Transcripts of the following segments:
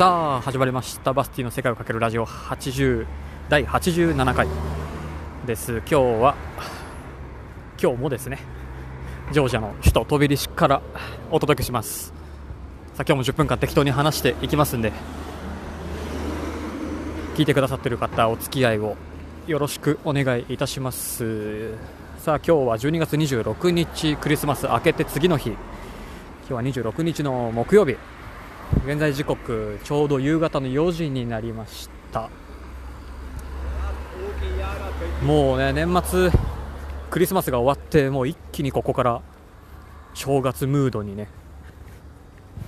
さあ始まりました。バスティの世界をかけるラジオ80第87回です。今日は今日もですねジョージアの首都トビリシからお届けします。さあ今日も10分間適当に話していきますんで聞いてくださってる方お付き合いをよろしくお願いいたします。さあ今日は12月26日クリスマス明けて次の日。今日は26日の木曜日。現在時刻ちょうど夕方の4時になりました。もうね年末クリスマスが終わってもう一気にここから正月ムードにね、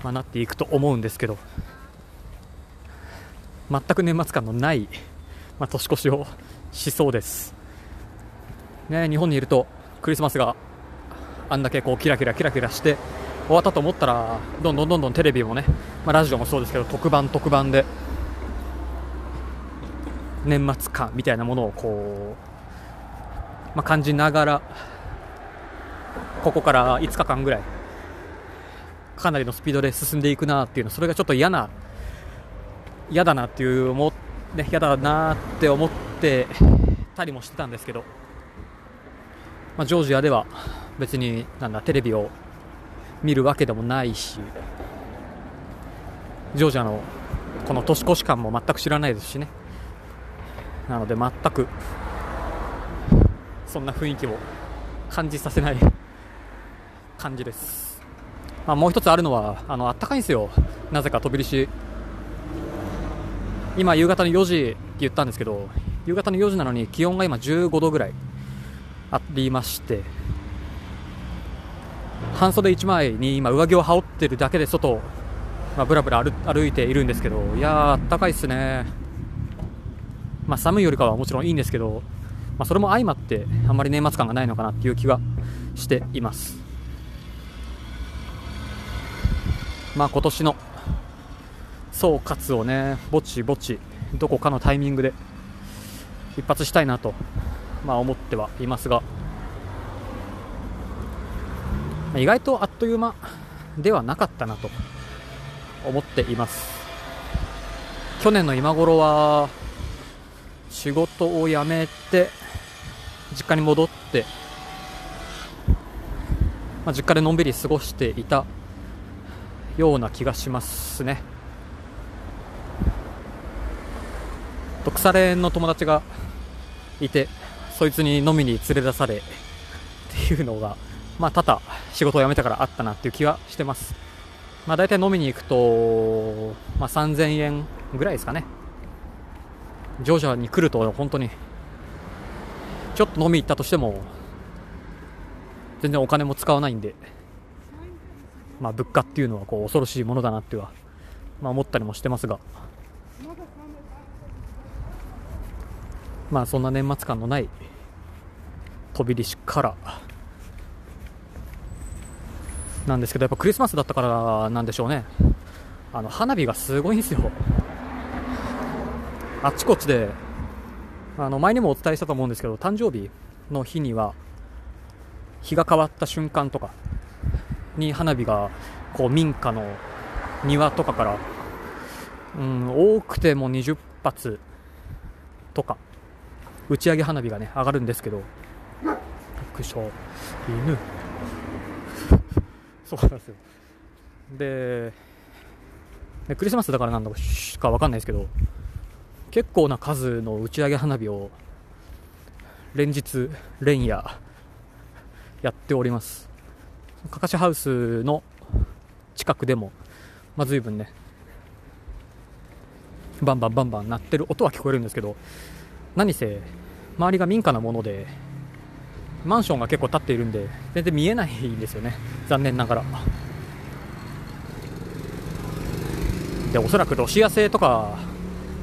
まあ、なっていくと思うんですけど。全く年末感のない、まあ、年越しをしそうです。ね日本にいるとクリスマスがあんだけこうキラキラキラキラして終わったと思ったらどんどんどんどんテレビもね、まあ、ラジオもそうですけど特番特番で年末感みたいなものをこう、まあ、感じながらここから5日間ぐらいかなりのスピードで進んでいくなっていうのそれがちょっと嫌な嫌だなっていう思ね嫌だなって思ってたりもしてたんですけど、まあ、ジョージアでは別になんだテレビを見るわけでもないしジョージアのこの年越し感も全く知らないですしね。なので全くそんな雰囲気を感じさせない感じです、まあ、もう一つあるのはあの暖かいんですよ。なぜか飛び出し。今夕方の4時って言ったんですけど夕方の4時なのに気温が今15度ぐらいありまして半袖1枚に今上着を羽織ってるだけで外、まあ、ぶらぶら歩いているんですけどいやーあったかいっすね、まあ、寒いよりかはもちろんいいんですけど、まあ、それも相まってあんまり年末感がないのかなっていう気がしています。まあ今年の総括をねぼちぼちどこかのタイミングで一発したいなと、まあ、思ってはいますが。意外とあっという間ではなかったなと思っています。去年の今頃は仕事を辞めて実家に戻って、まあ、実家でのんびり過ごしていたような気がしますね。腐れの友達がいてそいつに飲みに連れ出されっていうのがまあ、多々仕事を辞めたからあったなっていう気はしてます。まあ、大体飲みに行くと、まあ、3000円ぐらいですかね。ジョージアに来ると本当に、ちょっと飲み行ったとしても、全然お金も使わないんで、まあ、物価っていうのはこう恐ろしいものだなっては、まあ、思ったりもしてますが、まあ、そんな年末感のない飛び出しから、なんですけどやっぱクリスマスだったからなんでしょうね。あの花火がすごいんですよ。あっちこっちで。あの前にもお伝えしたと思うんですけど誕生日の日には日が変わった瞬間とかに花火がこう民家の庭とかから、うん、多くても20発とか打ち上げ花火がね上がるんですけどびっくりした犬。そうなんですよ。でクリスマスだからなんだか分かんないですけど結構な数の打ち上げ花火を連日連夜やっております。かかしハウスの近くでも、まあ、随分ねバンバンバンバン鳴ってる音は聞こえるんですけど何せ周りが民家なものでマンションが結構建っているんで全然見えないんですよね。残念ながら。でおそらくロシア製とか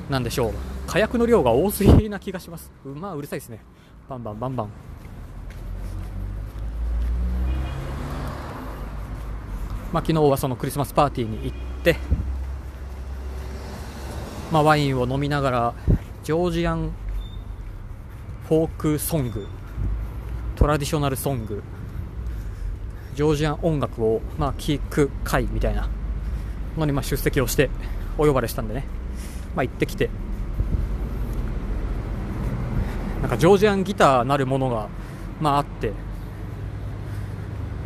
なんでしょう。火薬の量が多すぎな気がします。まあうるさいですね。バンバンバンバン。まあ、昨日はそのクリスマスパーティーに行って、まあ、ワインを飲みながらジョージアンフォークソングトラディショナルソング。ジョージアン音楽を、まあ、聴く会みたいなのにまあ出席をしてお呼ばれしたんでね、まあ、行ってきて。なんかジョージアンギターなるものが、まあ、あって。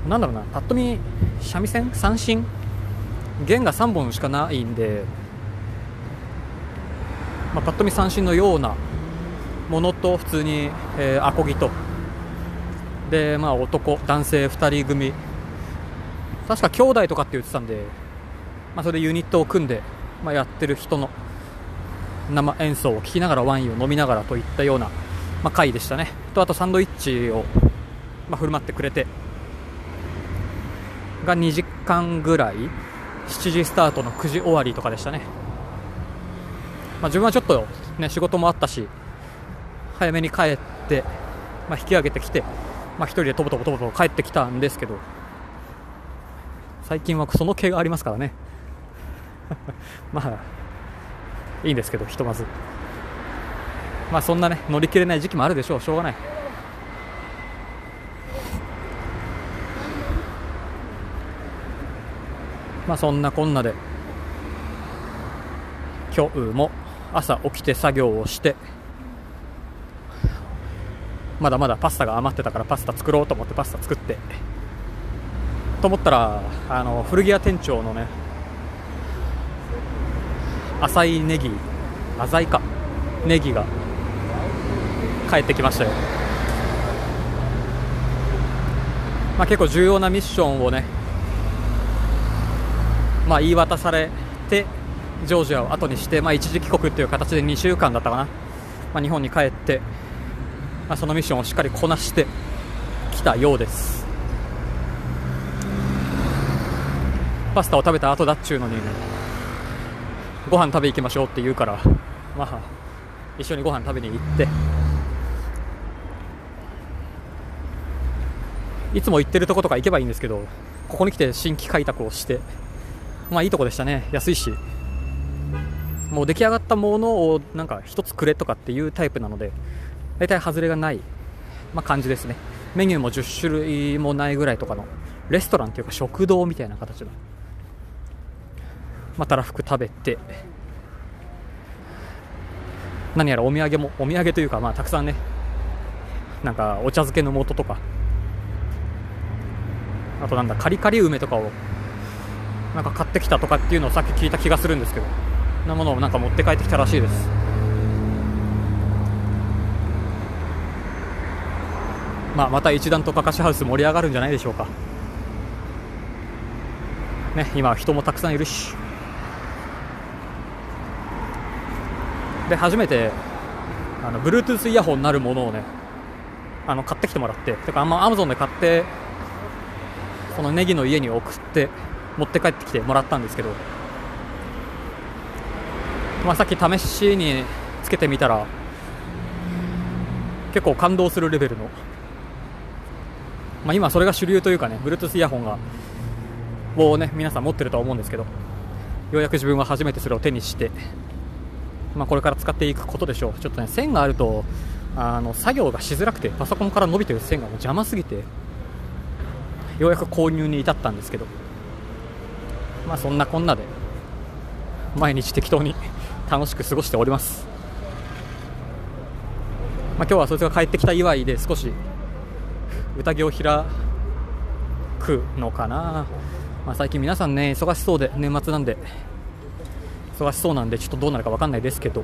なんだろうな。パッと見三味線？三振？弦が3本しかないんで、まあ、パッと見三振のようなものと普通に、えー、アコギとで、まあ、男男性2人組。確か兄弟とかって言ってたんで、まあ、それでユニットを組んで、まあ、やってる人の生演奏を聴きながらワインを飲みながらといったような、まあ、回でしたね。とあとサンドイッチを、まあ、振る舞ってくれてが2時間ぐらい7時スタートの9時終わりとかでしたね、まあ、自分はちょっと、ね、仕事もあったし早めに帰って、まあ、引き上げてきて、まあ、1人でとぼとぼとぼとぼ帰ってきたんですけど最近はその毛がありますからね。まあいいんですけどひとまず。まあそんなね乗り切れない時期もあるでしょう。しょうがない。まあそんなこんなで今日も朝起きて作業をしてまだまだパスタが余ってたからパスタ作ろうと思ってパスタ作って。と思ったらあの古着屋店長のね浅いネギ浅いかネギが帰ってきましたよ、まあ、結構重要なミッションをね、まあ、言い渡されてジョージアを後にして、まあ、一時帰国っていう形で2週間だったかな、まあ、日本に帰って、まあ、そのミッションをしっかりこなしてきたようです。パスタを食べた後だっちゅうのにご飯食べ行きましょうって言うからまあ一緒にご飯食べに行って。いつも行ってるとことか行けばいいんですけどここに来て新規開拓をしてまあいいとこでしたね。安いし。もう出来上がったものをなんか1つくれとかっていうタイプなので大体外れがない、まあ、感じですね。メニューも10種類もないぐらいとかのレストランっていうか食堂みたいな形のま、たらふく食べて何やらお土産もお土産というか、まあ、たくさんねなんかお茶漬けの素とかあとなんだカリカリ梅とかをなんか買ってきたとかっていうのをさっき聞いた気がするんですけどなものをなんか持って帰ってきたらしいです。まあまた一段とかかしハウス盛り上がるんじゃないでしょうか。ね今人もたくさんいるし。で初めてあの Bluetooth イヤホンなるものをねあの買ってきてもらって。てかあんま Amazon で買ってこのネギの家に送って持って帰ってきてもらったんですけど、まあ、さっき試しにつけてみたら結構感動するレベルの、まあ、今それが主流というかね Bluetooth イヤホンがをね皆さん持ってるとは思うんですけどようやく自分は初めてそれを手にしてまあ、これから使っていくことでしょう。ちょっとね線があるとあの作業がしづらくてパソコンから伸びてる線がもう邪魔すぎてようやく購入に至ったんですけどまあそんなこんなで毎日適当に楽しく過ごしております、まあ、今日はそいつが帰ってきた祝いで少し宴を開くのかな、まあ、最近皆さんね忙しそうで年末なんで忙しそうなんでちょっとどうなるか分かんないですけど。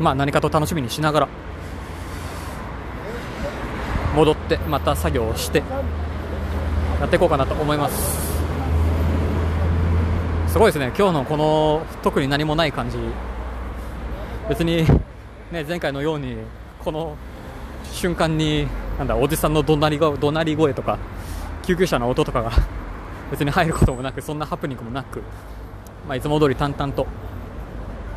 まあ何かと楽しみにしながら戻ってまた作業をしてやっていこうかなと思います。すごいですね。今日のこの特に何もない感じ。別に、ね、前回のようにこの瞬間になんだおじさんの怒鳴り怒鳴り声とか救急車の音とかが別に入ることもなくそんなハプニングもなく、まあ、いつも通り淡々と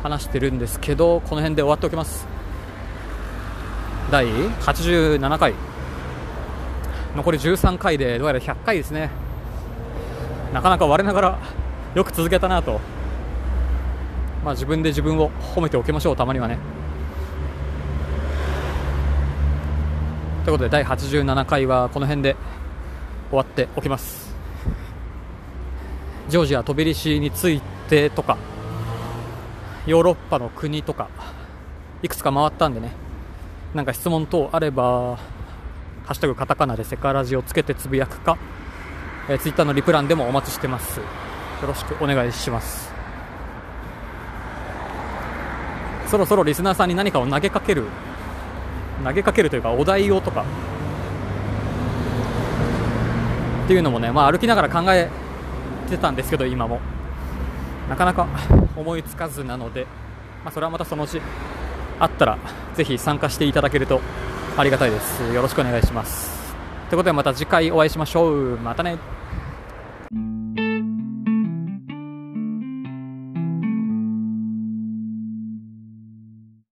話してるんですけどこの辺で終わっておきます。第87回。残り13回でどうやら100回ですね。なかなか我ながらよく続けたなと、まあ、自分で自分を褒めておきましょうたまにはね。ということで第87回はこの辺で終わっておきます。ジョージア飛び入りしについてとかヨーロッパの国とかいくつか回ったんでね。なんか質問等あれば「ハッシュタグカタカナ」でセカラジをつけてつぶやくか、えー、ツイッターのリプランでもお待ちしてます。よろしくお願いします。そろそろリスナーさんに何かを投げかける投げかけるというかお題をとか。っていうのもね、まあ、歩きながら考えてたんですけど今も。なかなか思いつかずなので、まあ、それはまたそのうちあったらぜひ参加していただけるとありがたいです。よろしくお願いします。ということでまた次回お会いしましょう。またね。